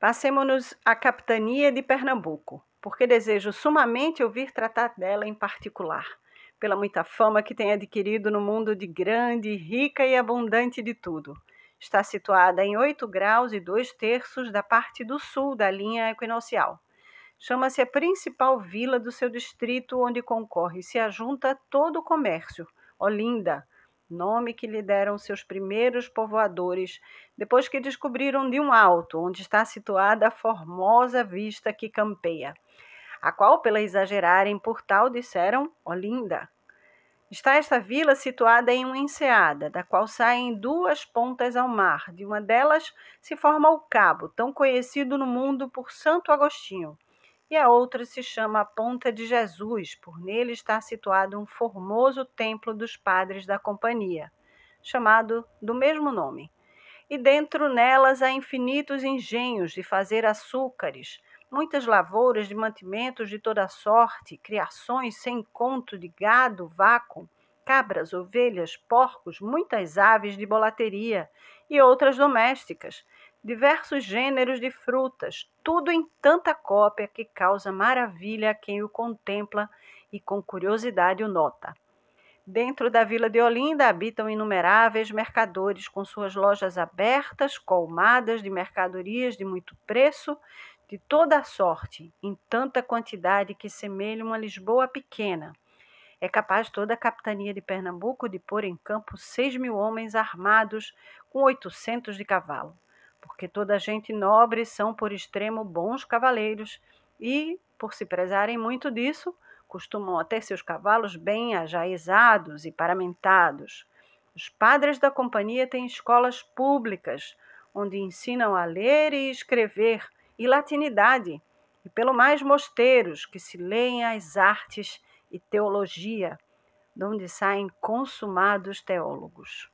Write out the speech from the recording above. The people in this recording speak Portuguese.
Passemo-nos à capitania de Pernambuco, porque desejo sumamente ouvir tratar dela em particular, pela muita fama que tem adquirido no mundo de grande, rica e abundante de tudo. Está situada em 8 graus e 2 terços da parte do sul da linha equinocial. Chama-se a principal vila do seu distrito, onde concorre e se ajunta todo o comércio, Olinda, nome que lhe deram seus primeiros povoadores, depois que descobriram de um alto, onde está situada a formosa vista que campeia, a qual, pela exagerarem por tal, disseram Olinda. Está esta vila situada em uma enseada, da qual saem duas pontas ao mar. De uma delas se forma o cabo, tão conhecido no mundo por Santo Agostinho, e a outra se chama Ponta de Jesus, por nele está situado um formoso templo dos padres da companhia, chamado do mesmo nome. E dentro nelas há infinitos engenhos de fazer açúcares, muitas lavouras de mantimentos de toda sorte, criações sem conto de gado, vácuo, cabras, ovelhas, porcos, muitas aves de bolateria e outras domésticas, diversos gêneros de frutas, tudo em tanta cópia que causa maravilha a quem o contempla e com curiosidade o nota. Dentro da vila de Olinda habitam inumeráveis mercadores com suas lojas abertas, colmadas de mercadorias de muito preço, de toda a sorte, em tanta quantidade que semelha uma Lisboa pequena. É capaz toda a capitania de Pernambuco de pôr em campo seis mil homens armados com oitocentos de cavalo porque toda gente nobre são por extremo bons cavaleiros e, por se prezarem muito disso, costumam ter seus cavalos bem ajaizados e paramentados. Os padres da companhia têm escolas públicas, onde ensinam a ler e escrever, e latinidade, e pelo mais mosteiros, que se leem as artes e teologia, de onde saem consumados teólogos.